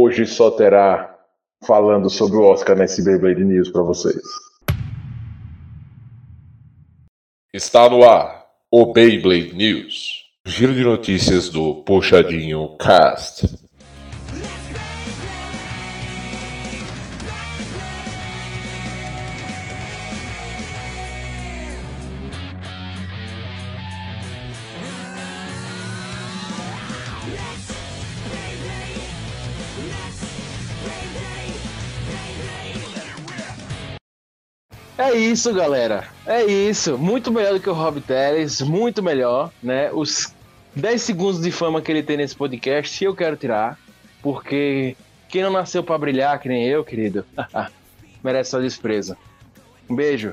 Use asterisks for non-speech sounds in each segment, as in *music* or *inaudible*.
hoje só terá falando sobre o Oscar nesse Beyblade News para vocês. Está no ar o Beyblade News. Giro de notícias do Puxadinho Cast. É isso, galera. É isso. Muito melhor do que o Rob Teles, muito melhor, né? Os 10 segundos de fama que ele tem nesse podcast, eu quero tirar, porque quem não nasceu para brilhar, que nem eu, querido, *laughs* merece só desprezo. Um beijo.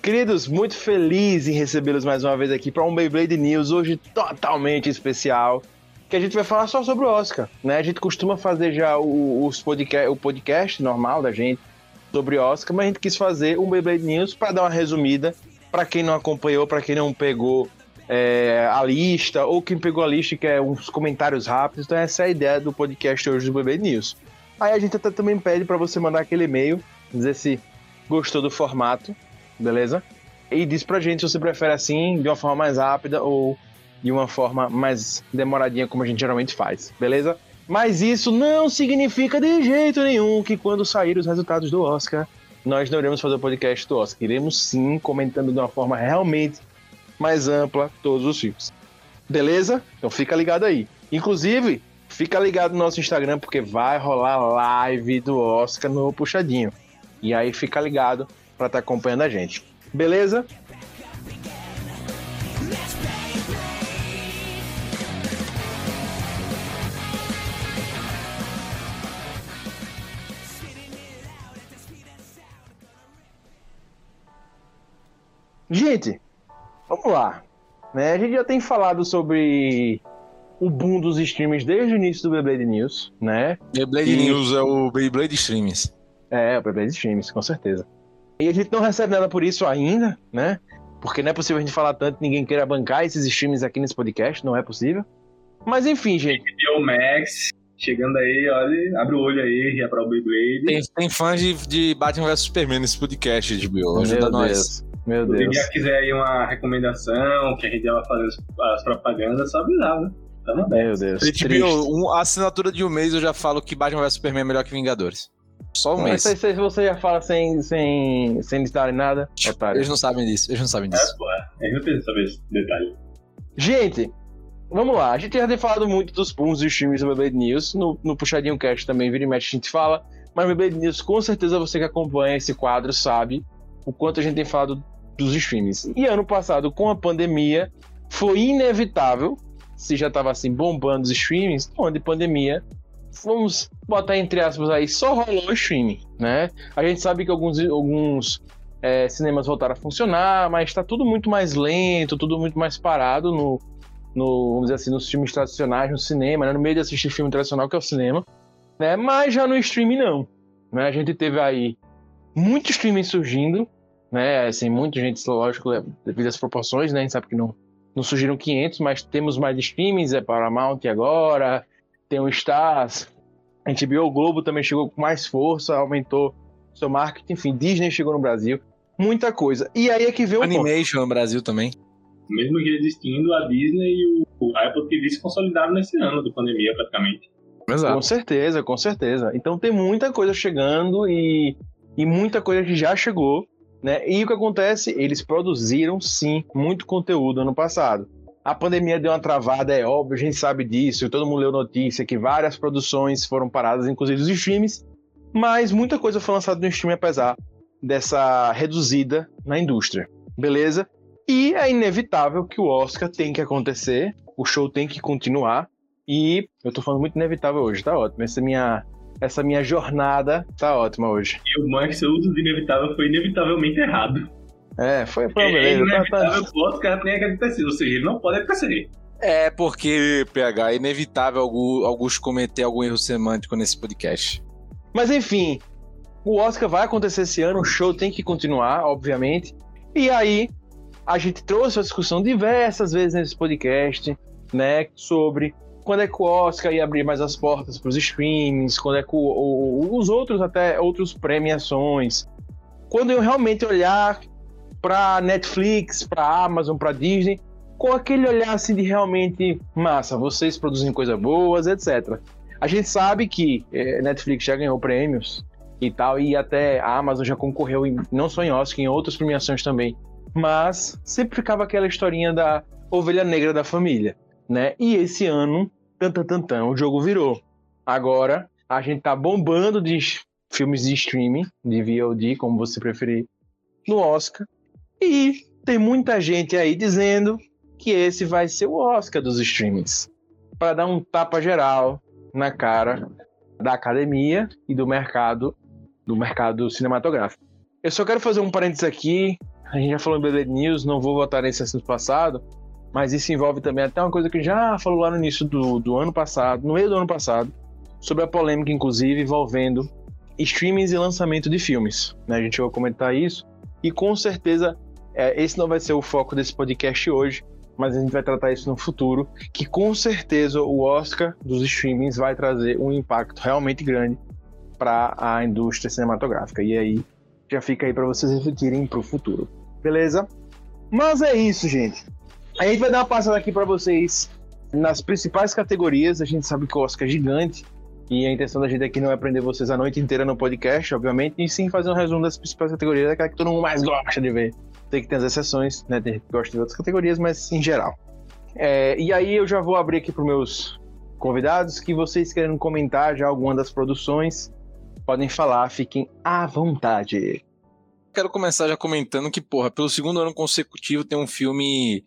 Queridos, muito feliz em recebê-los mais uma vez aqui para um Beyblade News, hoje totalmente especial, que a gente vai falar só sobre o Oscar, né? A gente costuma fazer já os podcast, o podcast normal da gente sobre Oscar, mas a gente quis fazer um Beyblade News para dar uma resumida para quem não acompanhou, para quem não pegou é, a lista, ou quem pegou a lista e quer uns comentários rápidos. Então, essa é a ideia do podcast hoje do Beyblade News. Aí a gente até também pede para você mandar aquele e-mail, dizer se gostou do formato, beleza? E diz pra gente se você prefere assim, de uma forma mais rápida ou de uma forma mais demoradinha, como a gente geralmente faz, beleza? Mas isso não significa de jeito nenhum que quando sair os resultados do Oscar, nós não iremos fazer o podcast do Oscar. Iremos sim comentando de uma forma realmente mais ampla todos os filmes. Beleza? Então fica ligado aí. Inclusive, fica ligado no nosso Instagram porque vai rolar live do Oscar no Puxadinho. E aí fica ligado para estar tá acompanhando a gente. Beleza? Gente, vamos lá. Né? A gente já tem falado sobre o boom dos streams desde o início do Beyblade News, né? Beyblade e... News é o Beyblade Streams. É, o Beyblade Streams, com certeza. E a gente não recebe nada por isso ainda, né? Porque não é possível a gente falar tanto ninguém queira bancar esses streams aqui nesse podcast, não é possível. Mas enfim, gente. o Max chegando aí, olha, abre o olho aí, ria para o Beyblade. Tem, tem fãs de, de Batman vs Superman nesse podcast, de Bill. Ajuda Meu nós. Deus. Meu Se Deus. já quiser aí uma recomendação, que a gente vai fazer as, as propagandas, só avisar, né? Tamo bem. Meu Deus. HBO, triste. um, a assinatura de um mês eu já falo que Batman vs Superman é melhor que Vingadores. Só um Mas mês. isso aí você já fala sem, sem, sem darem nada, otário. Eles não sabem disso, eles não sabem É, disso. pô, é. a gente não precisa saber esse detalhe. Gente, vamos lá. A gente já tem falado muito dos booms dos filmes do Beyblade News. No, no Puxadinho Cast também, vira e mexe, a gente fala. Mas Beyblade News, com certeza você que acompanha esse quadro sabe o quanto a gente tem falado dos streams. E ano passado, com a pandemia, foi inevitável, se já estava assim bombando os streamings, onde pandemia, vamos botar entre aspas aí, só rolou o streaming, né? A gente sabe que alguns, alguns é, cinemas voltaram a funcionar, mas está tudo muito mais lento, tudo muito mais parado no, no, vamos dizer assim, nos filmes tradicionais, no cinema, né? no meio de assistir filme tradicional, que é o cinema, né? Mas já no streaming não. Né? A gente teve aí muito streaming surgindo, né? Assim, muita gente, lógico, devido às proporções, né? A gente sabe que não, não surgiram 500, mas temos mais streamings, é Paramount agora, tem o Stars, a gente viu o Globo também chegou com mais força, aumentou seu marketing, enfim, Disney chegou no Brasil, muita coisa. E aí é que veio o ponto. Animation no Brasil também. Mesmo que existindo, a Disney e o Apple TV se consolidaram nesse ano da pandemia, praticamente. Exato. Com certeza, com certeza. Então tem muita coisa chegando e, e muita coisa que já chegou, né? E o que acontece? Eles produziram sim muito conteúdo ano passado. A pandemia deu uma travada, é óbvio, a gente sabe disso, todo mundo leu notícia que várias produções foram paradas, inclusive os streams, mas muita coisa foi lançada no stream apesar dessa reduzida na indústria, beleza? E é inevitável que o Oscar tem que acontecer, o show tem que continuar, e eu tô falando muito inevitável hoje, tá ótimo. Essa minha, essa minha jornada tá ótima hoje. E o Max, o uso de inevitável foi inevitavelmente errado. É, foi foi é beleza. Tá, inevitável tá, que o Oscar tenha que acontecer, ou seja, ele não pode acontecer. É porque, PH, é inevitável algum- alguns cometer algum erro semântico nesse podcast. Mas enfim, o Oscar vai acontecer esse ano, o show tem que continuar, obviamente. E aí, a gente trouxe a discussão diversas vezes nesse podcast, né, sobre quando é que o Oscar ia abrir mais as portas para os streamings, quando é que o, o, os outros até outros premiações, quando eu realmente olhar para Netflix, para Amazon, para Disney, com aquele olhar assim de realmente massa, vocês produzem coisas boas, etc. A gente sabe que é, Netflix já ganhou prêmios e tal, e até a Amazon já concorreu em, não só em Oscar, em outras premiações também. Mas sempre ficava aquela historinha da ovelha negra da família, né? E esse ano, tan, tan, tan, tan, o jogo virou. Agora a gente tá bombando de filmes de streaming, de VOD, como você preferir, no Oscar. E tem muita gente aí dizendo que esse vai ser o Oscar dos streamings. Para dar um tapa geral na cara da academia e do mercado do mercado cinematográfico. Eu só quero fazer um parênteses aqui. A gente já falou em BD News, não vou voltar nesse assunto passado, mas isso envolve também até uma coisa que já falou lá no início do, do ano passado, no meio do ano passado, sobre a polêmica, inclusive, envolvendo streamings e lançamento de filmes. Né? A gente vai comentar isso e com certeza é, esse não vai ser o foco desse podcast hoje, mas a gente vai tratar isso no futuro, que com certeza o Oscar dos streamings vai trazer um impacto realmente grande para a indústria cinematográfica. E aí já fica aí para vocês refletirem para o futuro. Beleza? Mas é isso, gente. A gente vai dar uma passada aqui para vocês nas principais categorias. A gente sabe que o Oscar é gigante. E a intenção da gente aqui não é prender vocês a noite inteira no podcast, obviamente, e sim fazer um resumo das principais categorias, aquela que todo mundo mais gosta de ver tem que ter as exceções, né? Tem gente que gosta de outras categorias, mas em geral. É, e aí eu já vou abrir aqui para meus convidados que vocês querem comentar já alguma das produções, podem falar, fiquem à vontade. Quero começar já comentando que, porra, pelo segundo ano consecutivo tem um filme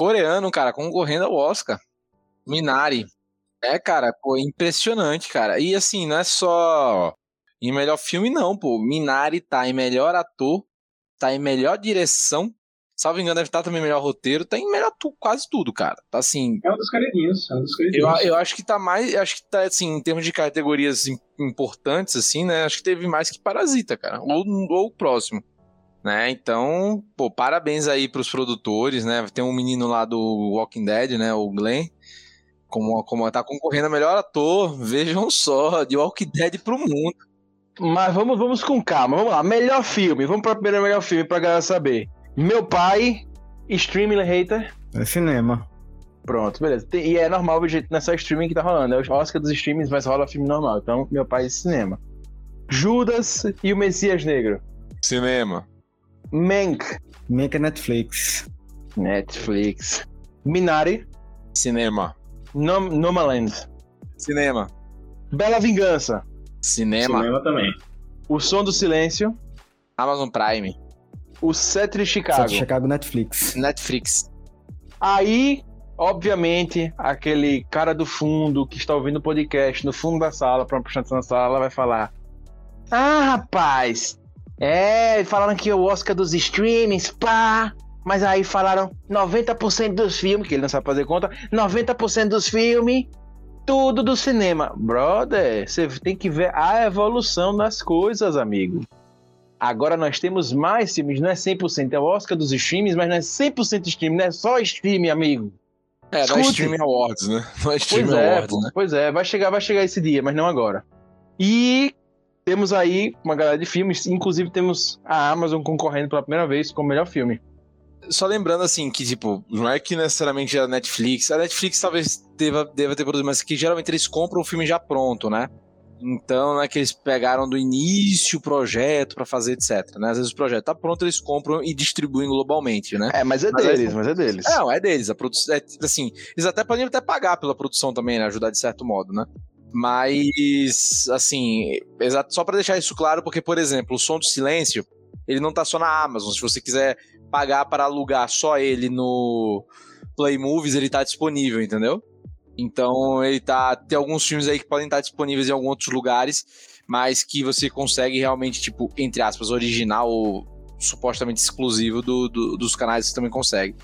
coreano, cara, concorrendo ao Oscar. Minari. É, cara, pô, impressionante, cara. E assim, não é só em melhor filme, não, pô. Minari tá em melhor ator, tá em melhor direção. Salvo engano, deve estar também em melhor roteiro. Tá em melhor tu, quase tudo, cara. Tá assim. É um dos careninhos. É um dos Eu, eu acho que tá mais. Acho que tá, assim, em termos de categorias importantes, assim, né? Acho que teve mais que Parasita, cara. Ou, ou o próximo. Né? Então, pô, parabéns aí pros produtores, né? Tem um menino lá do Walking Dead, né? O Glenn. Como, como tá concorrendo a melhor ator, vejam só, de Walking Dead pro mundo. Mas vamos, vamos com calma. Vamos lá. Melhor filme. Vamos para o primeiro melhor filme pra galera saber. Meu pai, streaming hater. É cinema. Pronto, beleza. E é normal, jeito nessa streaming que tá rolando. É o Oscar dos streamings, mas rola filme normal. Então, meu pai é cinema. Judas e o Messias Negro. Cinema. Mank. Mank é Netflix. Netflix. Minari. Cinema. Nom Nomaland. Cinema. Bela Vingança. Cinema. Cinema também. O Som do Silêncio. Amazon Prime. O Sete de Chicago. Sete de Chicago Netflix. Netflix. Aí, obviamente, aquele cara do fundo que está ouvindo o podcast no fundo da sala, para uma na sala, vai falar: Ah, rapaz, é, falaram que o Oscar dos streamings, pá. Mas aí falaram 90% dos filmes, que ele não sabe fazer conta, 90% dos filmes tudo do cinema. Brother, você tem que ver a evolução das coisas, amigo. Agora nós temos mais filmes, não é 100%, é o Oscar dos streams, mas não é 100% streaming, não é só streaming, amigo. É, não é Streaming Awards, né? Não é Streaming pois é, Awards, né? Pois é, vai chegar, vai chegar esse dia, mas não agora. E temos aí uma galera de filmes, inclusive temos a Amazon concorrendo pela primeira vez como melhor filme só lembrando assim que, tipo, não é que necessariamente a Netflix. A Netflix talvez deva, deva ter produzido, mas que geralmente eles compram o filme já pronto, né? Então, não é que eles pegaram do início o projeto para fazer, etc. Né? Às vezes o projeto tá pronto, eles compram e distribuem globalmente, né? É, mas é mas deles, é, mas é deles. Não, é deles. A produção, é, assim, eles até podem até pagar pela produção também, né? Ajudar de certo modo, né? Mas, assim, exato, só para deixar isso claro, porque, por exemplo, o Som do Silêncio, ele não tá só na Amazon. Se você quiser pagar para alugar só ele no Play Movies, ele tá disponível, entendeu? Então ele tá. Tem alguns filmes aí que podem estar disponíveis em alguns outros lugares, mas que você consegue realmente, tipo, entre aspas, original ou supostamente exclusivo do, do, dos canais você também consegue.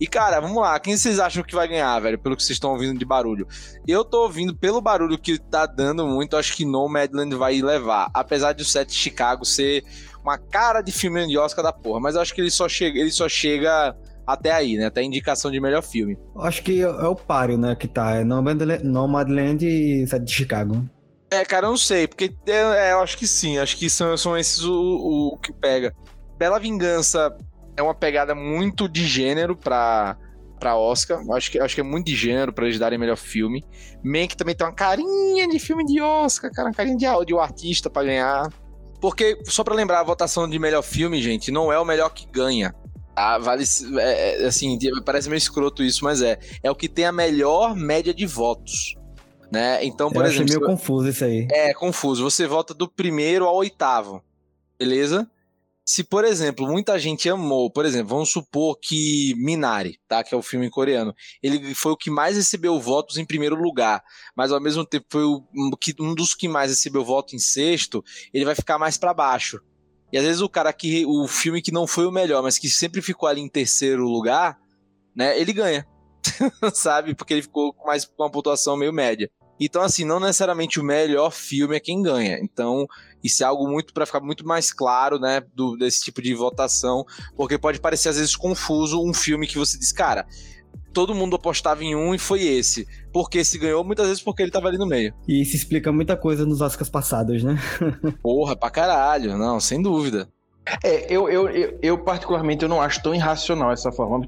E, cara, vamos lá, quem vocês acham que vai ganhar, velho, pelo que vocês estão ouvindo de barulho? Eu tô ouvindo, pelo barulho que tá dando muito, acho que Nomadland vai levar. Apesar de o set Chicago ser uma cara de filme de Oscar da porra, mas eu acho que ele só chega, ele só chega até aí, né? Até a indicação de melhor filme. Acho que é o páreo, né, que tá. É Nomadland e Sete de Chicago. É, cara, eu não sei, porque é, é, eu acho que sim, acho que são, são esses o, o que pega. Bela Vingança é uma pegada muito de gênero pra, pra Oscar. Acho que, acho que é muito de gênero pra eles darem melhor filme. Mank também tem uma carinha de filme de Oscar, cara, uma carinha de, de um artista pra ganhar. Porque, só pra lembrar, a votação de melhor filme, gente, não é o melhor que ganha. Ah, vale. É, é, assim, parece meio escroto isso, mas é. É o que tem a melhor média de votos. Né? Então, por Eu exemplo. achei meio confuso isso aí. É, confuso. Você vota do primeiro ao oitavo. Beleza? Se, por exemplo, muita gente amou, por exemplo, vamos supor que Minari, tá? Que é o filme coreano. Ele foi o que mais recebeu votos em primeiro lugar, mas ao mesmo tempo foi um dos que mais recebeu voto em sexto, ele vai ficar mais para baixo. E às vezes o cara que. O filme que não foi o melhor, mas que sempre ficou ali em terceiro lugar, né? Ele ganha. *laughs* Sabe? Porque ele ficou mais com uma pontuação meio média. Então, assim, não necessariamente o melhor filme é quem ganha. Então, isso é algo muito para ficar muito mais claro, né, do, desse tipo de votação, porque pode parecer às vezes confuso um filme que você diz, cara, todo mundo apostava em um e foi esse. Porque se ganhou, muitas vezes porque ele tava ali no meio. E isso explica muita coisa nos Oscars passados, né? *laughs* Porra, pra caralho, não, sem dúvida. É, eu, eu, eu, eu, particularmente eu não acho tão irracional essa forma.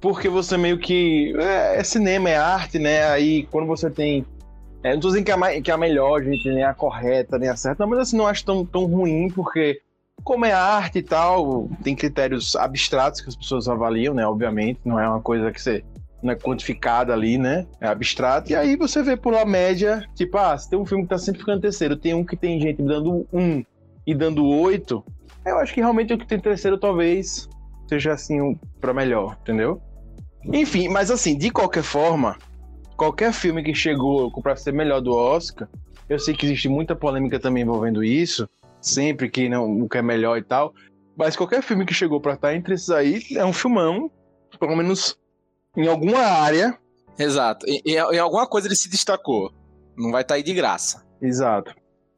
Porque você meio que. É, é cinema, é arte, né? Aí quando você tem é, não tô dizendo que é, a, que é a melhor, gente, nem a correta, nem a certa, mas assim, não acho tão, tão ruim, porque como é arte e tal, tem critérios abstratos que as pessoas avaliam, né? Obviamente, não é uma coisa que você não é quantificada ali, né? É abstrato. E aí você vê por uma média, tipo, ah, se tem um filme que tá sempre ficando terceiro, tem um que tem gente dando um e dando oito, eu acho que realmente o que tem terceiro talvez seja assim um, para melhor, entendeu? Enfim, mas assim, de qualquer forma, qualquer filme que chegou para ser melhor do Oscar, eu sei que existe muita polêmica também envolvendo isso, sempre que não, não quer melhor e tal, mas qualquer filme que chegou para estar entre esses aí é um filmão, pelo menos em alguma área. Exato. Em, em alguma coisa ele se destacou. Não vai estar aí de graça. Exato.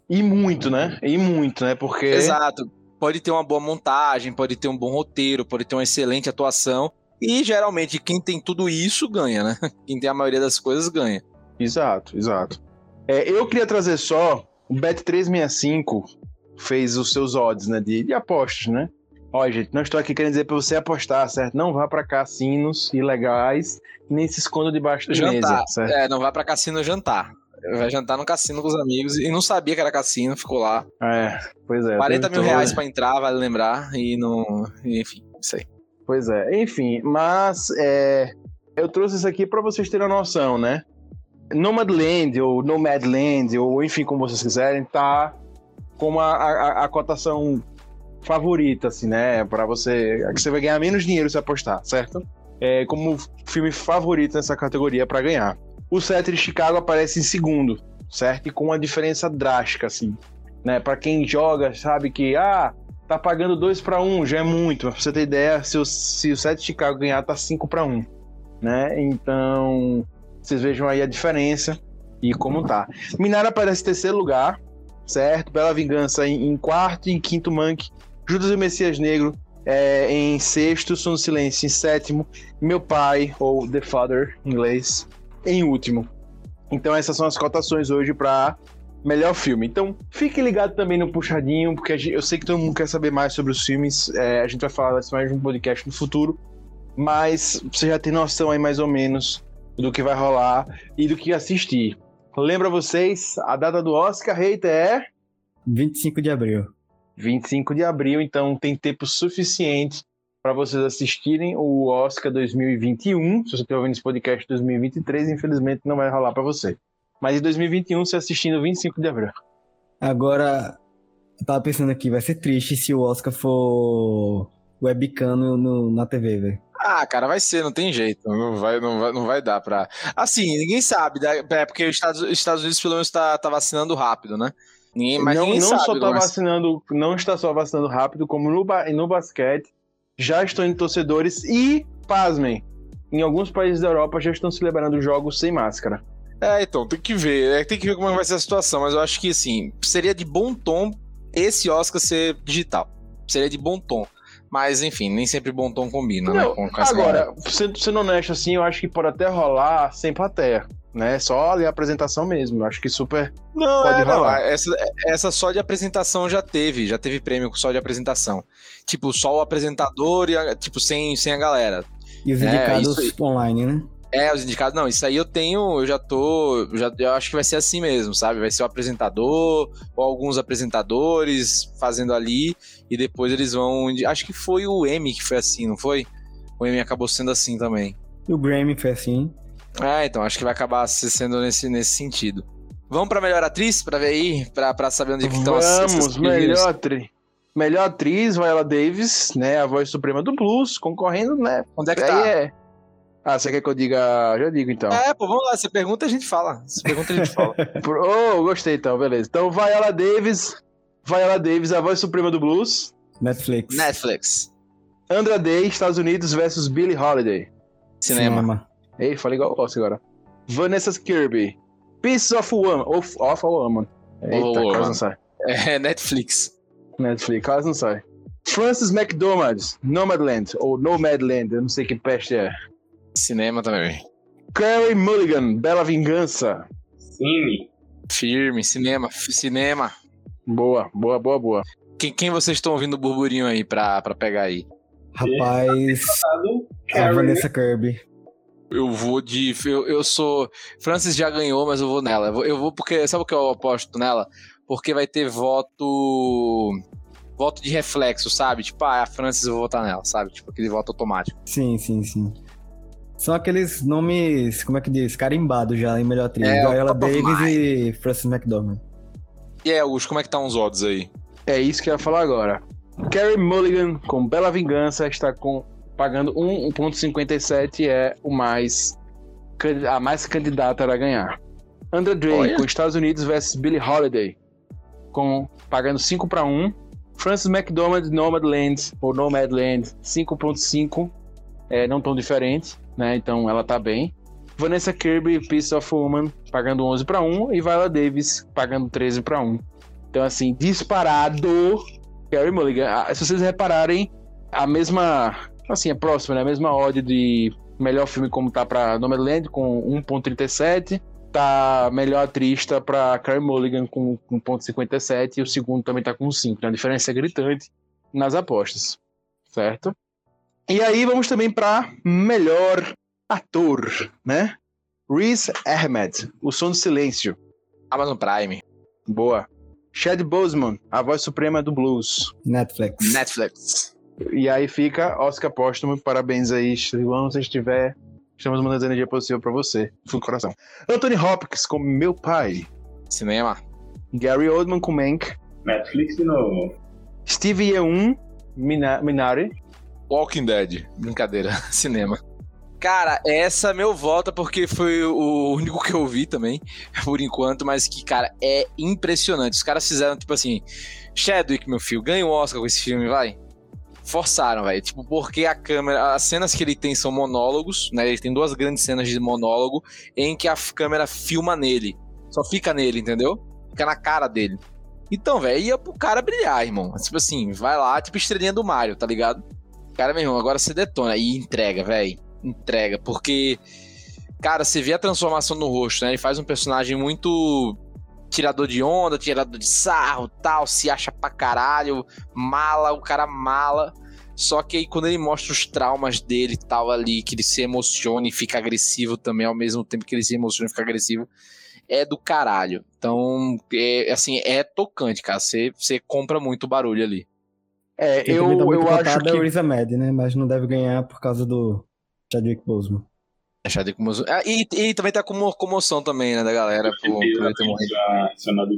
E muito, né? E muito, né? Porque. Exato. Pode ter uma boa montagem, pode ter um bom roteiro, pode ter uma excelente atuação, e geralmente quem tem tudo isso ganha, né? *laughs* Quem tem a maioria das coisas ganha. Exato, exato. É, eu queria trazer só o Bet365 fez os seus odds, né? De, de apostas, né? Olha, gente, não estou aqui querendo dizer para você apostar, certo? Não vá para cassinos ilegais, nem se esconda debaixo da jantar. mesa, certo? É, não vá para cassino jantar. Vai jantar no cassino com os amigos e não sabia que era cassino, ficou lá. É, pois é. 40 mil reais para entrar, vale lembrar, e não. Enfim, isso aí. Pois é, enfim, mas é, eu trouxe isso aqui para vocês terem uma noção, né? Nomadland ou Nomadland, ou enfim, como vocês quiserem, tá como a, a, a cotação favorita, assim, né? Para você. que você vai ganhar menos dinheiro se apostar, certo? É como filme favorito nessa categoria para ganhar. O Sete de Chicago aparece em segundo, certo? E com uma diferença drástica, assim. Né? Para quem joga, sabe que, ah, tá pagando 2 para 1, já é muito. Pra você ter ideia, se o, se o 7 de Chicago ganhar, tá 5 para 1. Né? Então, vocês vejam aí a diferença e como tá. Minara aparece em terceiro lugar, certo? Bela Vingança em, em quarto e em quinto Monk. Judas e o Messias Negro é, em sexto, Som do Silêncio em sétimo. Meu Pai, ou The Father em inglês, em último. Então essas são as cotações hoje para melhor filme. Então, fique ligado também no Puxadinho, porque eu sei que todo mundo quer saber mais sobre os filmes. É, a gente vai falar mais de um podcast no futuro. Mas você já tem noção aí mais ou menos do que vai rolar e do que assistir. Lembra vocês, a data do Oscar Hater é 25 de abril. 25 de abril, então tem tempo suficiente para vocês assistirem o Oscar 2021. Se você estiver ouvindo esse podcast 2023, infelizmente não vai rolar para você. Mas em 2021, você assistindo 25 de abril. Agora, eu tava pensando aqui, vai ser triste se o Oscar for webcam no, no, na TV, velho. Ah, cara, vai ser, não tem jeito. Não vai, não vai, não vai dar pra. Assim, ninguém sabe, né? é porque os Estados, Estados Unidos, pelo menos, tá, tá vacinando rápido, né? Ninguém, mas não, ninguém não sabe, só tá mas... vacinando, não está só vacinando rápido, como no, no basquete já estão indo torcedores e, pasmem, em alguns países da Europa já estão celebrando jogos sem máscara. É, então, tem que ver. É, tem que ver como vai ser a situação. Mas eu acho que, assim, seria de bom tom esse Oscar ser digital. Seria de bom tom. Mas, enfim, nem sempre bom tom combina, né? Não, Com, com galera. agora, sendo, sendo honesto assim, eu acho que pode até rolar sem plateia, né? Só ali a apresentação mesmo. Eu acho que super. Não, pode é, não, rolar. essa, essa só de apresentação já teve, já teve prêmio só de apresentação. Tipo, só o apresentador e, a- tipo, sem, sem a galera. E os É, indicados isso online, né? É, os indicados, não, isso aí eu tenho, eu já tô, eu já, eu acho que vai ser assim mesmo, sabe? Vai ser o apresentador, ou alguns apresentadores fazendo ali, e depois eles vão, acho que foi o M que foi assim, não foi? O M acabou sendo assim também. E o Grammy foi assim. É, então, acho que vai acabar se- sendo nesse, nesse sentido. Vamos pra melhor atriz, pra ver aí, pra, pra saber onde é que estão as- Vamos, melhor atriz. Melhor atriz, Viola Davis, né? A voz suprema do blues, concorrendo, né? Onde é que Aí tá? é. Ah, você quer que eu diga? Já digo então. É, pô, vamos lá, você pergunta a gente fala. Você pergunta a gente fala. *laughs* Oh, gostei então, beleza. Então, Viola Davis, Viola Davis, a voz suprema do blues. Netflix. Netflix, Andra Day, Estados Unidos versus Billie Holiday. cinema. Ei, falei igual o Oscar agora. Vanessa Kirby, Pieces of Woman. Of, of a Woman. Eita, a quase não sai. É, Netflix. Netflix, quase não sai. Francis McDormand, Nomadland, ou Nomadland, eu não sei que peste é. Cinema também. Carey Mulligan, Bela Vingança. Cine. Firme, cinema, cinema. Boa, boa, boa, boa. Quem, quem vocês estão ouvindo o burburinho aí pra, pra pegar aí? Rapaz, Dado a Carrie, Vanessa Kirby. Eu vou de. Eu, eu sou. Francis já ganhou, mas eu vou nela. Eu vou, eu vou porque. Sabe o que eu aposto nela? Porque vai ter voto. Voto de reflexo, sabe? Tipo, ah, a Francis eu vou votar nela, sabe? Tipo, aquele voto automático. Sim, sim, sim. São aqueles nomes, como é que diz? Carimbados já em melhor atriz. É, Viola Davis e Frances McDormand. E aí, Augusto, como é que tá uns odds aí? É isso que eu ia falar agora. Carey Mulligan, com Bela Vingança, está com, pagando 1,57 é o mais a mais candidata a ganhar. Andra Day, Olha. com Estados Unidos versus Billie Holiday, com pagando 5 para 1. Francis McDormand, Nomadland, ou Nomadland, 5.5, é, não tão diferente, né? Então ela tá bem. Vanessa Kirby, Piece of Woman, pagando 11 para 1. E Viola Davis, pagando 13 para 1. Então, assim, disparado, Carey Mulligan. Se vocês repararem, a mesma, assim, é próxima, né? A mesma odd de melhor filme como tá pra Nomadland, com 1.37. Tá melhor atriz tá pra Carey Mulligan com, com 1.57 e o segundo também tá com 5. Então a diferença é gritante nas apostas, certo? E aí vamos também pra melhor ator, né? Riz Ahmed, O Som do Silêncio. Amazon Prime, Boa. Chad Boseman, a voz suprema do blues. Netflix. Netflix. E aí fica Oscar Póstumo. Parabéns aí, Silvão. Se estiver, estamos mandando energia positiva pra você. Fundo do coração. Anthony Hopkins com Meu Pai. Cinema. Gary Oldman com Mank. Netflix de novo. Steve Yeun, Mina- Minari. Walking Dead. Brincadeira. *laughs* Cinema. Cara, essa meu volta porque foi o único que eu vi também, por enquanto, mas que, cara, é impressionante. Os caras fizeram, tipo assim, Chadwick, meu filho, ganha o Oscar com esse filme, vai. Forçaram, velho. Tipo, porque a câmera. As cenas que ele tem são monólogos, né? Ele tem duas grandes cenas de monólogo em que a câmera filma nele. Só fica nele, entendeu? Fica na cara dele. Então, velho, ia pro cara brilhar, irmão. Tipo assim, vai lá, tipo estrelinha do Mario, tá ligado? Cara, meu irmão, agora você detona. E entrega, velho. Entrega. Porque, cara, você vê a transformação no rosto, né? Ele faz um personagem muito tirador de onda, tirador de sarro, tal, se acha pra caralho, mala, o cara mala. Só que aí quando ele mostra os traumas dele e tal ali, que ele se emociona e fica agressivo também, ao mesmo tempo que ele se emociona e fica agressivo, é do caralho. Então, é, assim, é tocante, cara. Você, compra muito barulho ali. É, eu, tá eu acho cotado é o que. Riz Ahmed, né? Mas não deve ganhar por causa do Chadwick Boseman. É Chadwick Boseman. Ah, e, e também tá com uma comoção também, né, da galera, por, por ele ter morrido.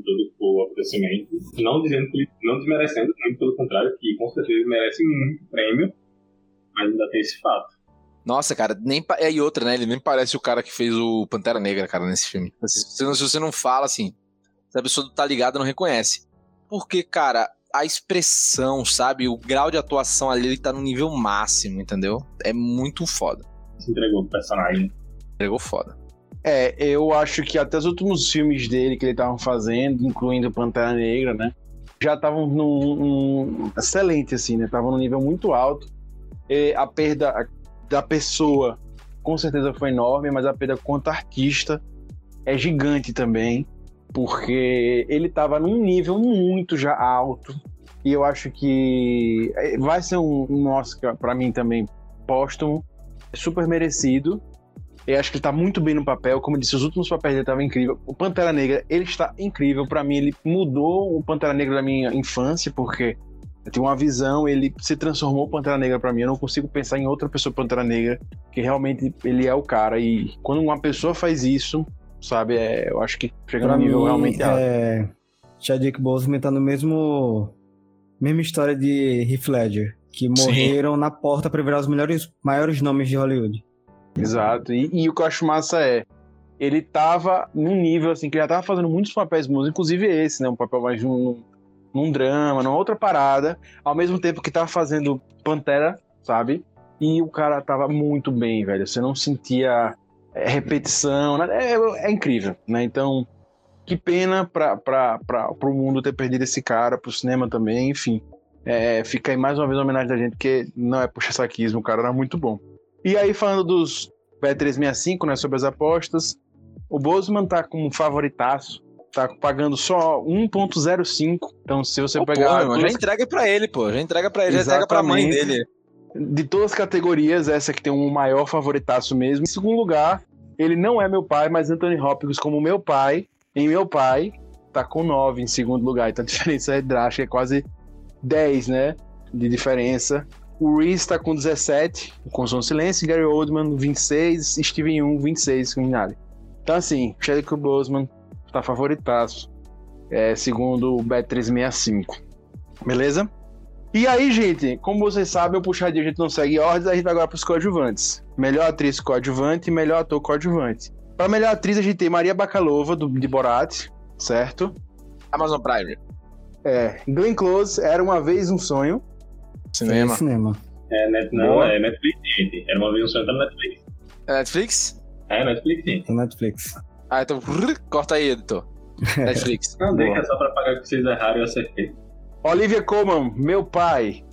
todo o acontecimento. Não dizendo que ele, não desmerecendo, muito pelo contrário, que com certeza ele merece muito prêmio, mas ainda tem esse fato. Nossa, cara, nem pa- é, e outra, né? Ele nem parece o cara que fez o Pantera Negra, cara, nesse filme. Se você não, se você não fala assim, se a pessoa tá ligada, não reconhece. Porque, cara, a expressão, sabe? O grau de atuação ali, ele tá no nível máximo, entendeu? É muito foda. Se entregou pro personagem. Pegou foda. É, eu acho que até os últimos filmes dele que ele estavam fazendo, incluindo Pantera Negra, né? já estavam num, num, excelente, assim, né? Estavam num nível muito alto. E a perda da pessoa com certeza foi enorme, mas a perda quanto artista é gigante também, porque ele estava num nível muito já alto. E eu acho que vai ser um, um Oscar para mim também póstumo, super merecido. Eu acho que ele tá muito bem no papel. Como eu disse, os últimos papéis dele estavam incríveis. O Pantera Negra, ele está incrível. Para mim, ele mudou o Pantera Negra da minha infância, porque eu tenho uma visão, ele se transformou o Pantera Negra para mim. Eu não consigo pensar em outra pessoa Pantera Negra, que realmente ele é o cara. E quando uma pessoa faz isso, sabe, é, eu acho que chega Pra num nível mim, realmente alto. é... Chadwick Boseman tá no mesmo... Mesma história de Heath Ledger, que morreram na porta pra virar os melhores, maiores nomes de Hollywood. Exato. E, e o que eu acho massa é, ele tava num nível assim, que ele já tava fazendo muitos papéis músicos, inclusive esse, né? Um papel mais num, num drama, numa outra parada, ao mesmo tempo que tava fazendo Pantera, sabe? E o cara tava muito bem, velho. Você não sentia é, repetição, nada. É, é incrível, né? Então, que pena pra, pro mundo ter perdido esse cara, pro cinema também, enfim. É, fica aí mais uma vez uma homenagem da gente, porque não é puxa-saquismo, o cara era muito bom. E aí, falando dos Bet365, né, sobre as apostas, o Bozeman tá com um favoritaço, tá pagando só 1.05. Então, se você Pô, pegar porra, mano, já entrega pra ele, pô. Já entrega pra ele, já entrega pra mãe Exatamente. dele. De todas as categorias, essa que tem um maior favoritaço mesmo. Em segundo lugar, ele não é meu pai, mas Anthony Hopkins como meu pai, em meu pai, tá com 9 em segundo lugar. Então a *laughs* diferença é drástica, é quase 10, né? De diferença. O Reese tá com 17, com Som Silêncio, Gary Oldman 26, Steven Yeun 26 com Minari. Então assim, Chadwick Boseman tá favoritaço, é, segundo o Bet365. Beleza? E aí, gente, como vocês sabem, o Puxadinho a gente não segue ordens, a gente vai agora pros coadjuvantes. Melhor atriz coadjuvante e melhor ator coadjuvante. Pra melhor atriz, a gente tem Maria Bakalova, do, de Borat, certo? Amazon Prime. É, Glenn Close, Era Uma Vez Um Sonho. Cinema. É cinema. É, net, não, Boa. é Netflix, gente. Era uma vez um sonho da Netflix. É Netflix? É, Netflix, sim. Na Netflix. Ah, então *laughs* corta aí, editor. *laughs* Netflix. Não, Boa. deixa só pra pagar o que vocês erraram e eu acertei. Olivia Colman, Meu Pai.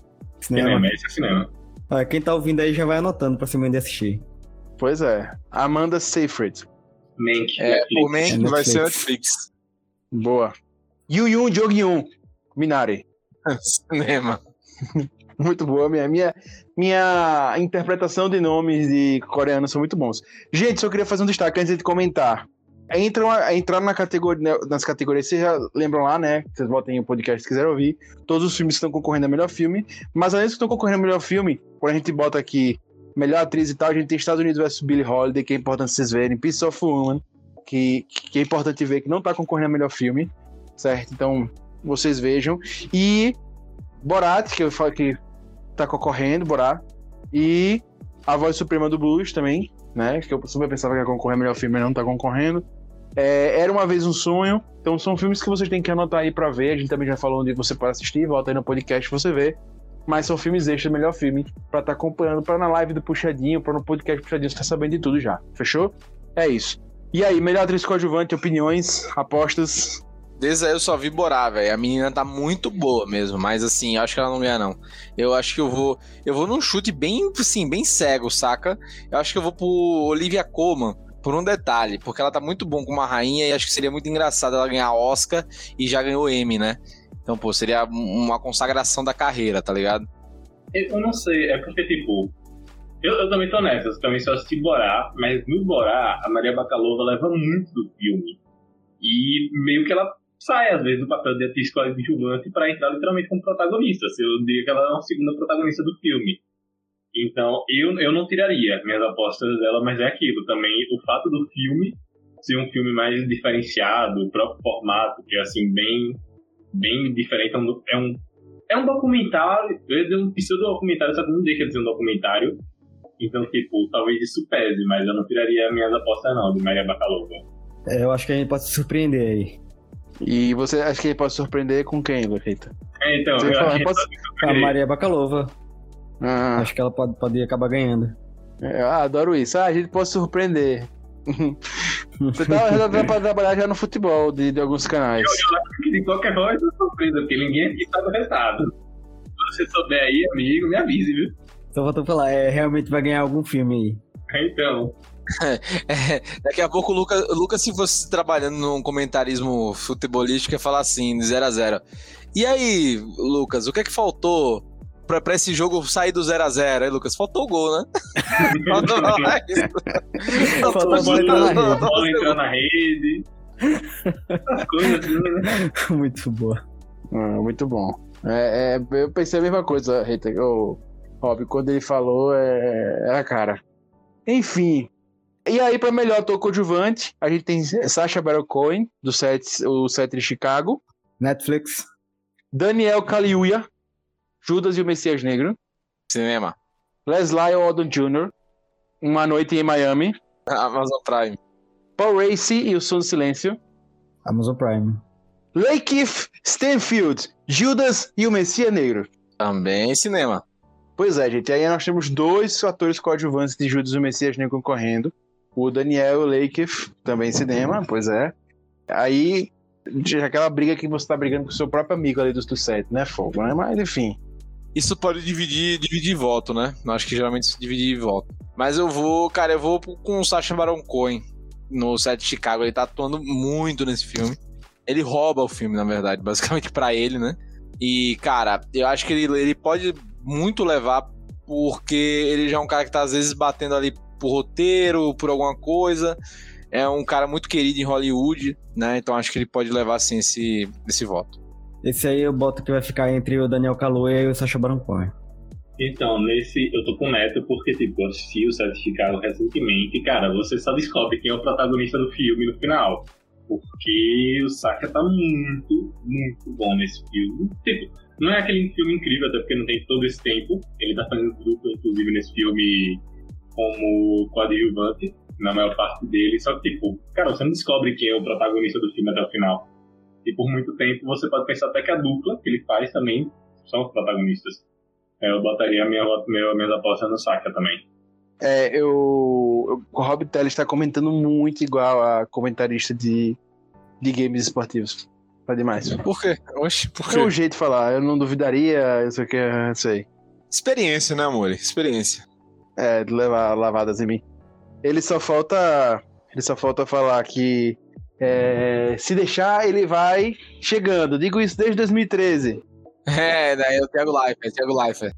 Cinema. Cinema, esse é cinema. Olha, quem tá ouvindo aí já vai anotando pra cima de assistir. Pois é. Amanda Seyfried. Mank, É, Netflix. por mim É vai ser Netflix. Netflix. Boa. Yu Yun Jong-yun, Minari. *laughs* Cinema. Muito boa, minha, minha, minha interpretação de nomes de coreanos são muito bons. Gente, só queria fazer um destaque antes de comentar. Entram, entraram na categoria, nas categorias, vocês já lembram lá, né? Vocês botem o podcast se quiserem ouvir. Todos os filmes que estão concorrendo a melhor filme. Mas além que estão concorrendo a melhor filme, quando a gente bota aqui melhor atriz e tal, a gente tem Estados Unidos vs Billie Holiday, que é importante vocês verem. Piece of Woman, que, que é importante ver que não tá concorrendo a melhor filme, certo? Então, vocês vejam. E Borat, que eu falo que tá concorrendo, Borat. E A Voz Suprema do Blues também, né? Que eu super pensava que ia concorrer ao melhor filme, mas não tá concorrendo. É, Era Uma Vez um Sonho. Então são filmes que vocês têm que anotar aí pra ver. A gente também já falou onde você pode assistir, volta aí no podcast você vê. Mas são filmes extras, melhor filme, pra estar acompanhando, pra na live do Puxadinho, pra no podcast Puxadinho, você tá sabendo de tudo já. Fechou? É isso. E aí, melhor atriz coadjuvante, opiniões, apostas. Desde aí eu só vi Borá, velho. A menina tá muito boa mesmo, mas assim, eu acho que ela não ganha, não. Eu acho que eu vou. Eu vou num chute bem, assim, bem cego, saca? Eu acho que eu vou pro Olivia Colman por um detalhe, porque ela tá muito bom como uma rainha e acho que seria muito engraçado ela ganhar Oscar e já ganhou Emmy, né? Então, pô, seria uma consagração da carreira, tá ligado? Eu não sei, é porque, tipo. Eu, eu também tô nessa, eu também só assisti Borá, mas no Borá, a Maria Bakalova leva muito do filme. E meio que ela sai, às vezes, do papel de atriz coadjuvante pra entrar literalmente como protagonista. Se eu digo que ela é a segunda protagonista do filme. Então, eu, eu não tiraria minhas apostas dela, mas é aquilo também. O fato do filme ser um filme mais diferenciado, o próprio formato, que é assim, bem, bem diferente. É um, é é um documentário, eu dizer um pseudo-documentário, só que não deixa de ser um documentário. Então, tipo, talvez isso pese, mas eu não tiraria minhas apostas não, de Maria Bakalova. É, eu acho que a gente pode se surpreender aí. E você acha que ele pode surpreender com quem, Luqueta? É, então, Você eu fala, acho que posso- A Maria Bakalova. Ah, Acho que ela pode, pode acabar ganhando. eu adoro isso. Ah, a gente pode surpreender. *laughs* Você tá já tá pra trabalhar já no futebol de, de alguns canais. Eu acho que de qualquer forma é surpresa, porque ninguém aqui sabe o resultado. Se você souber aí, amigo, me avise, viu? Só faltou falar, é, realmente vai ganhar algum filme aí. Então, É, daqui a pouco o Lucas, o Lucas, se fosse trabalhando num comentarismo futebolístico, ia falar assim, 0 a 0 E aí, Lucas, o que é que faltou pra, pra esse jogo sair do 0 a 0 Aí, Lucas, faltou o gol, né? *laughs* faltou mais. Faltou a bola entrar na rede. coisas assim, né? *laughs* Muito boa. Ah, muito bom. É, é, eu pensei a mesma coisa, Rita. O Rob, quando ele falou, é, era a cara. Enfim. E aí, pra melhor ator coadjuvante, a gente tem Sacha Baron Cohen, do set, o set de Chicago. Netflix. Daniel Kaluuya, Judas e o Messias Negro. Cinema. Leslie Odom Jr., Uma Noite em Miami. Amazon Prime. Paul Racy e o Som do Silêncio. Amazon Prime. Lakeith Stanfield, Judas e o Messias Negro. Também cinema. Pois é, gente. Aí nós temos dois atores coadjuvantes de Judas e o Messias Negro concorrendo. O Daniel Lakeith, também cinema, pois é. Aí, aquela briga que você tá brigando com o seu próprio amigo ali do, do set, né? Fogo, né? Mas enfim. Isso pode dividir, dividir voto, né? Acho que geralmente se divide voto. Mas eu vou, cara, eu vou com o Sacha Baron Cohen no set de Chicago. Ele tá atuando muito nesse filme. Ele rouba o filme, na verdade, *laughs* basicamente pra ele, né? E, cara, eu acho que ele, ele pode muito levar porque ele já é um cara que tá às vezes batendo ali por roteiro, por alguma coisa. É um cara muito querido em Hollywood, né? Então acho que ele pode levar, assim, esse, esse voto. Esse aí eu boto que vai ficar entre o Daniel Kaluuya e o Sacha Baron Cohen. Então, nesse, eu tô com o Neto porque, tipo, eu assisti o Chicago recentemente e, cara, você só descobre quem é o protagonista do filme no final. Porque o Saka tá muito, muito bom nesse filme. Tipo, não é aquele filme incrível, até porque não tem todo esse tempo. Ele tá fazendo dupla, inclusive, nesse filme como coadjuvante, na maior parte dele. Só que, tipo, cara, você não descobre quem é o protagonista do filme até o final. E por muito tempo você pode pensar até que a dupla que ele faz também são os protagonistas. É, Eu botaria minha, minha, minhas apostas no Saka também. É, eu, eu- o Rob Teller está comentando muito igual a comentarista de, de games esportivos. Tá demais. Por quê? Oxe, por É um jeito de falar, eu não duvidaria, isso aqui, é aí. Experiência, né, amor? Experiência. É, de levar lavadas em mim. Ele só falta. Ele só falta falar que é, se deixar, ele vai chegando. Digo isso desde 2013. É, daí é o Thiago Leifert, Thiago Leifert.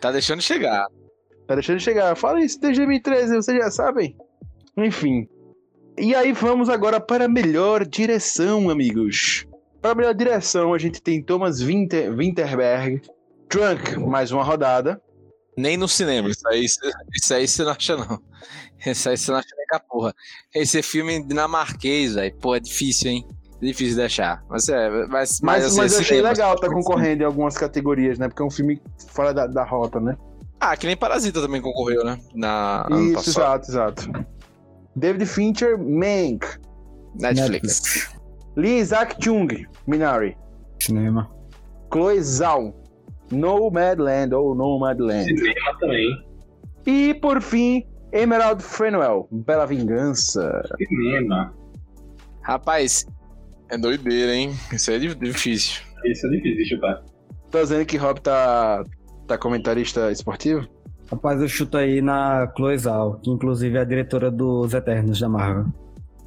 Tá deixando chegar. Tá deixando de chegar. Fala isso desde 2013, vocês já sabem. Enfim. E aí vamos agora para a melhor direção, amigos. Para a melhor direção, a gente tem Thomas Winter, Winterberg, Drunk, mais uma rodada. Nem no cinema, isso aí, isso aí você não acha, não. *laughs* Isso aí você não acha nem com a porra. Esse filme dinamarquês, velho. Pô, é difícil, hein? Difícil de achar. Mas é, mas, Mas, mas, assim, mas eu achei cinema, legal tá concorrendo em algumas categorias, né? Porque é um filme fora da, da rota, né? Ah, que nem Parasita também concorreu, né? Na, Isso, exato, exato. David Fincher, Mank. Netflix. Lee Isaac Chung, Minari. Cinema. Chloe Zhao, Nomadland ou Nomadland. Cinema também. E por fim, Emerald Fenwell, Bela Vingança. Cinema. Rapaz, é doideira, hein? Isso aí é di- difícil. Isso é difícil de chutar. Tá dizendo que Rob tá, tá comentarista esportivo? Rapaz, eu chuto aí na Chloe Zhao, que inclusive é a diretora dos Eternos da Marvel.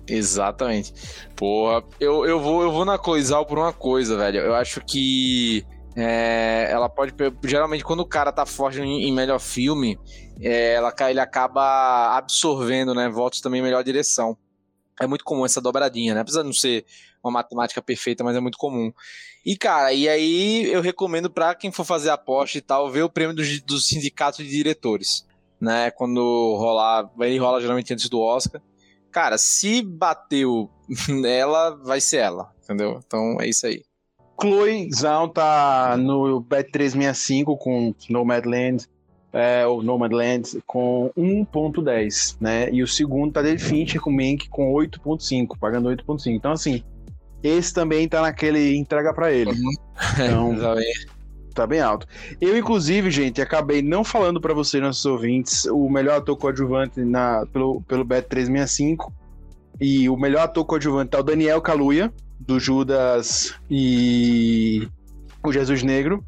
Exatamente. Porra, eu, eu, vou, eu vou na Coisal por uma coisa, velho. Eu acho que é, ela pode. Geralmente, quando o cara tá forte em, melhor filme, é, ela, ele acaba absorvendo, né? Votos também em melhor direção. É muito comum essa dobradinha, né? Apesar de não ser uma matemática perfeita, mas é muito comum. E, cara, e aí eu recomendo pra quem for fazer aposta e tal, ver o prêmio dos, dos sindicatos de diretores. Né? Quando rolar. Ele rola geralmente antes do Oscar. Cara, se bateu *laughs* nela, vai ser ela, entendeu? Então é isso aí. Chloe Zhao tá no Bet365 com Nomadland, é, ou Nomadland com 1.10, né? E o segundo tá David Fincher com Mank com 8.5, pagando 8.5. Então assim, esse também tá naquele entrega pra ele. Então, *laughs* Exatamente. tá bem alto. Eu, inclusive, gente, acabei não falando pra vocês, nossos ouvintes, o melhor ator coadjuvante na, pelo, pelo Bet365 E o melhor ator coadjuvante tá o Daniel Kaluuya, do Judas e o Jesus Negro.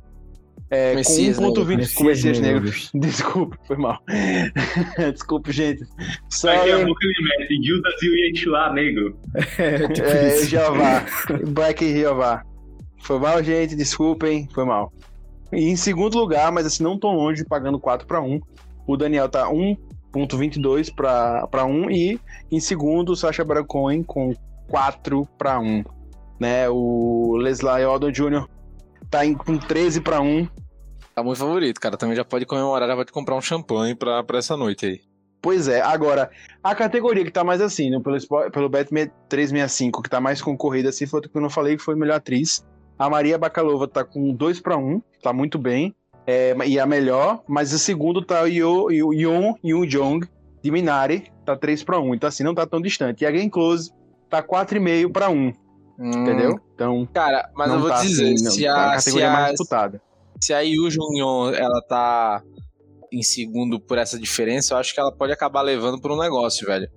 É, Messias com 1.20 Messias com Messias Negro. Negro. *laughs* Desculpa, foi mal. *laughs* Desculpe, gente. Daqui a pouco ele mete Judas e o Yeshua negro. É, *laughs* tipo é. Jeová. Black Jeová. Foi mal, gente, desculpem, foi mal. E em segundo lugar, mas assim, não tão longe, pagando 4 para 1. O Daniel tá 1.22 para 1 e em segundo o Sacha Baron Cohen com 4 para 1. Né? O Leslie Odom Jr. tá em, com 13 para 1. Tá muito favorito, cara. Também já pode comemorar, já pode comprar um champanhe pra, pra essa noite aí. Pois é, agora, a categoria que tá mais assim, né, pelo, pelo Bet 365, que tá mais concorrida, assim, foi o que eu não falei, que foi melhor atriz. A Maria Bakalova tá com 2 para 1, tá muito bem, é, e a melhor, mas o segundo tá o Yo- Yoon Yoo Jong, de Minari, tá 3 para 1, então assim, não tá tão distante. E a Game Close tá 4,5 para 1, entendeu? Então, Cara, mas eu vou tá te dizer, assim, não, se, a, a se, categoria a, mais disputada. se a Yu Jung-yeon, ela tá em segundo por essa diferença, eu acho que ela pode acabar levando por um negócio, velho.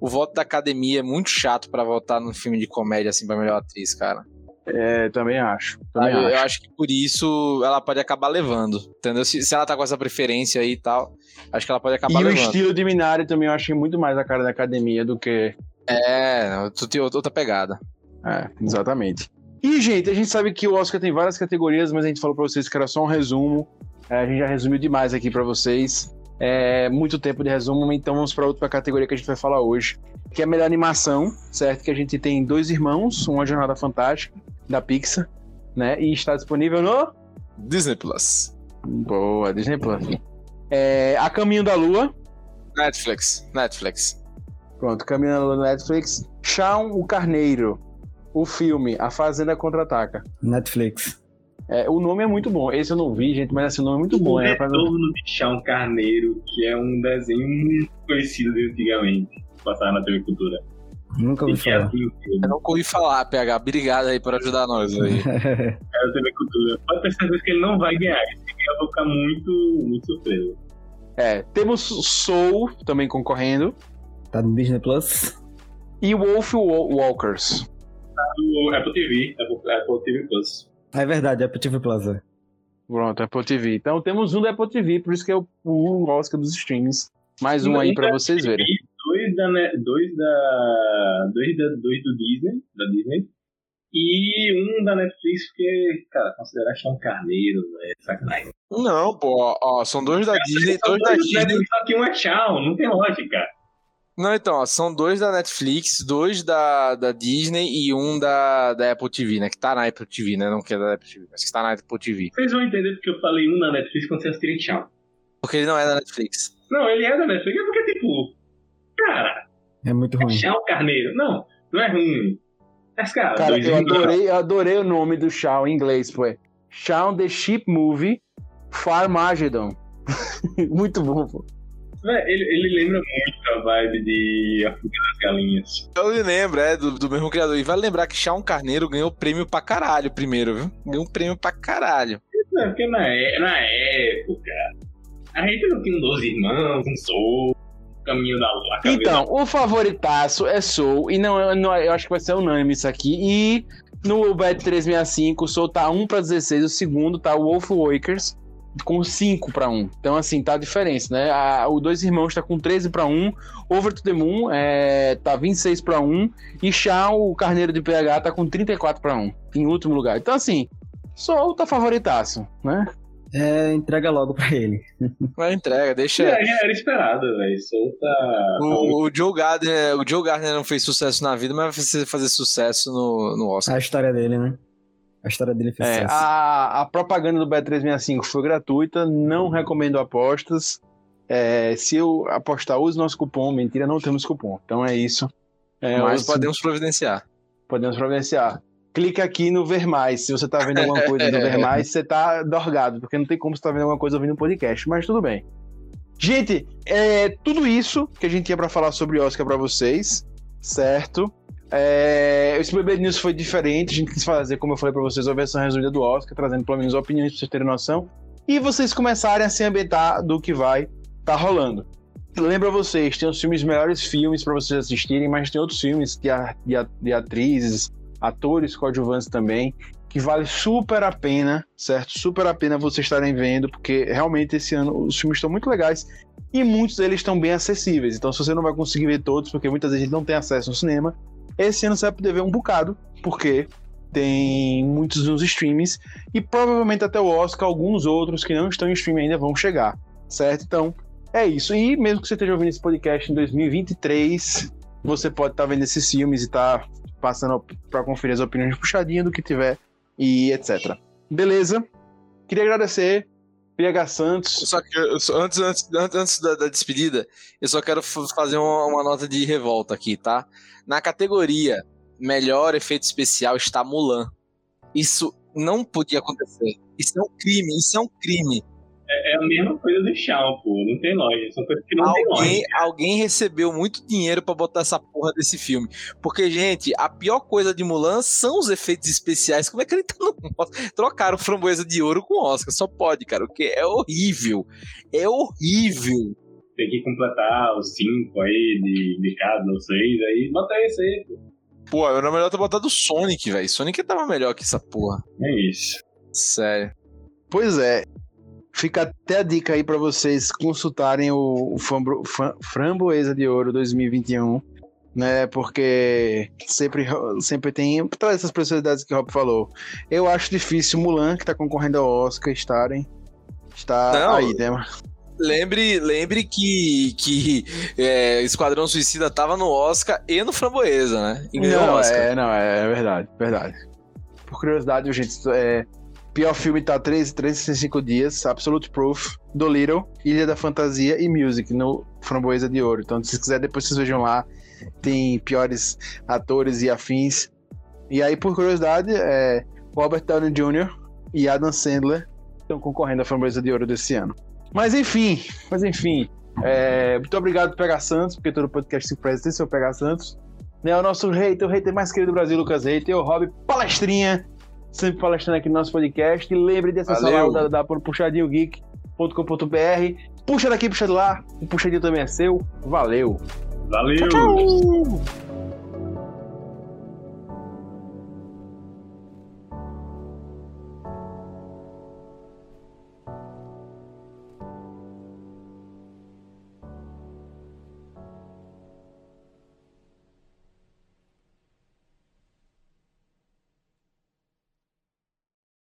O voto da academia é muito chato pra votar num filme de comédia, assim, pra melhor atriz, cara. É, também acho. Também acho. eu acho que por isso ela pode acabar levando, entendeu? Se, se ela tá com essa preferência aí e tal, acho que ela pode acabar E o levando. estilo de Minari também eu achei muito mais a cara da academia do que É, tu tem outra pegada. É, exatamente. E, gente, a gente sabe que o Oscar tem várias categorias, mas a gente falou pra vocês que era só um resumo. É, a gente já resumiu demais aqui pra vocês. É muito tempo de resumo, então vamos pra outra categoria que a gente vai falar hoje, que é a melhor animação, certo? Que a gente tem dois irmãos, uma jornada fantástica da Pixar, né? E está disponível no Disney Plus. boa Disney Plus. É, a Caminho da Lua, Netflix. Netflix. pronto, Caminho da Lua no Netflix. Shaun o Carneiro, o filme A Fazenda Contra-Ataca. Netflix. É, o nome é muito bom. Esse eu não vi, gente, mas esse nome é muito o bom. É, pra- Retorno de Chão Carneiro, que é um desenho muito conhecido de antigamente, passava na TV Cultura. Nunca ouvi é falar. o Eu não ouvi falar, PH. Obrigado aí por ajudar nós aí. *laughs* da TV Cultura. Pode ter certeza que ele não vai ganhar. Se ganhar, eu vou ficar muito, muito surpreso. é, temos Soul também concorrendo. tá no Disney Plus. E Wolf Wa- Walkers. O Apple TV, Apple, Apple TV Plus. Ah, é verdade, Apple TV Plus. é. Pronto, Apple TV. Então temos um da Apple TV, por isso que é o, o Oscar dos streams. Mais um aí pra vocês verem. Dois da, Ne- dois da, dois da, dois do Disney, da Disney. E um da Netflix, porque, cara, considerar achar um carneiro, é sacanagem. Não, pô, ó, são dois da Disney, São dois da dois Disney. Netflix, Só que um é tchau, não tem lógica. Não, então, ó, são dois da Netflix, dois da, da Disney e um da, da Apple TV, né? Que tá na Apple TV, né? Não que é da Apple TV, mas que tá na Apple TV. Vocês vão entender porque eu falei um da Netflix quando vocês assistirem tchau. Porque ele não é da Netflix. Não, ele é da Netflix, é porque, tipo, cara, É muito ruim. tchau carneiro. Não, não é ruim. Mas, cara, Cara, dois eu adorei, eu adorei o nome do Shaun em inglês, foi. Shaun the Sheep Movie Farmageddon. *laughs* muito bom, pô. Véi, Ele, ele lembra muito a vibe de A Fuga das Galinhas. Eu me lembro, é, do, do mesmo criador. E vale lembrar que Shaun Carneiro ganhou prêmio pra caralho primeiro, viu? Ganhou um prêmio pra caralho. Porque na, é- na época, a gente não tinha 12 irmãos, um Soul, Caminho da Lua. Então, o favoritaço é Soul, e não, não, eu acho que vai ser unânime isso aqui. E no Bet 365, o Soul tá 1 pra 16, o segundo tá o Wolf Wakers com 5 pra 1. Então, assim, tá a diferença, né? A- o Dois Irmãos tá com 13 pra 1, Over to the Moon é, tá 26 pra 1, e Shaw, o Carneiro de PH, tá com 34 pra 1, em último lugar. Então, assim, Soul tá favoritaço, né? É, entrega logo pra ele. Mas entrega, deixa. É, já era esperado, velho. Soul tá. O, o Joe Gardner, o Joe Gardner não fez sucesso na vida, mas vai fazer sucesso no, no Oscar. A história dele, né? A história dele fez É, sucesso. a, a propaganda do Bet365 foi gratuita, não recomendo apostas. É, se eu apostar, use nosso cupom. Mentira, não temos cupom. Então é isso. É, mas os- podemos providenciar. podemos providenciar. Clica aqui no Ver Mais. Se você tá vendo alguma coisa no Ver *laughs* Mais, você tá dorgado, porque não tem como você tá vendo alguma coisa ouvindo um podcast, mas tudo bem. Gente, é tudo isso que a gente tinha pra falar sobre Oscar pra vocês, certo? É, esse BB News foi diferente, a gente quis fazer, como eu falei pra vocês, a versão resumida do Oscar, trazendo pelo menos opiniões pra vocês terem noção, e vocês começarem a se ambientar do que vai tá rolando. lembra vocês, tem os filmes melhores filmes para vocês assistirem, mas tem outros filmes de, de, de atrizes, atores coadjuvantes também, que vale super a pena, certo? Super a pena vocês estarem vendo, porque realmente esse ano os filmes estão muito legais e muitos deles estão bem acessíveis. Então, se você não vai conseguir ver todos, porque muitas vezes a gente não tem acesso ao cinema, esse ano você vai poder ver um bocado, porque tem muitos nos streams e provavelmente até o Oscar, alguns outros que não estão em stream ainda vão chegar, certo? Então, é isso. E mesmo que você esteja ouvindo esse podcast em 2023, você pode estar vendo esses filmes e estar tá passando para conferir as opiniões puxadinhas do que tiver e etc. Beleza? Queria agradecer PH Santos. Só que antes, antes, antes da, da, despedida, eu só quero fazer uma, uma, nota de revolta aqui, tá? Na categoria melhor efeito especial está Mulan. Isso não podia acontecer. Isso é um crime, isso é um crime. É, é a mesma coisa do chão, pô. Não tem lógica. São coisas que não alguém, tem lógica. Alguém recebeu muito dinheiro para botar essa porra desse filme. Porque, gente, a pior coisa de Mulan são os efeitos especiais. Como é que ele tá no Oscar? Trocaram framboesa de ouro com Oscar. Só pode, cara. O que é horrível. É horrível. Tem que completar os cinco aí de, de cada, os seis aí. Bota esse aí, pô. Pô, era melhor ter botado o Sonic, velho. Sonic tava melhor que essa porra. É isso. Sério. Pois é. Fica até a dica aí para vocês consultarem o, o Fambro, Framboesa de Ouro 2021, né? Porque sempre, sempre tem todas essas personalidades que o Rob falou. Eu acho difícil Mulan, que tá concorrendo ao Oscar, estarem. Está Não, aí, né? Lembre, lembre que, que é, Esquadrão Suicida tava no Oscar e no Framboesa, né? E não, É, não, é verdade, verdade. Por curiosidade, gente, é, pior filme tá 3, 365 dias, Absolute Proof, Do Little, Ilha da Fantasia e Music no Framboesa de Ouro. Então, se quiser, depois vocês vejam lá. Tem piores atores e afins. E aí, por curiosidade, é, Robert Downey Jr. e Adam Sandler estão concorrendo à Framboesa de Ouro desse ano. Mas enfim, mas enfim. É, muito obrigado, Pega Santos, porque todo podcast se presta tem seu Pega Santos. Né, o nosso hater, o hater mais querido do Brasil, Lucas Hater, o Rob Palestrinha, sempre palestrando aqui no nosso podcast. E lembre de acessar lá da, da puxadinhogeek.com.br. Puxa daqui, puxa de lá. O puxadinho também é seu. Valeu. Valeu. Tchau, tchau.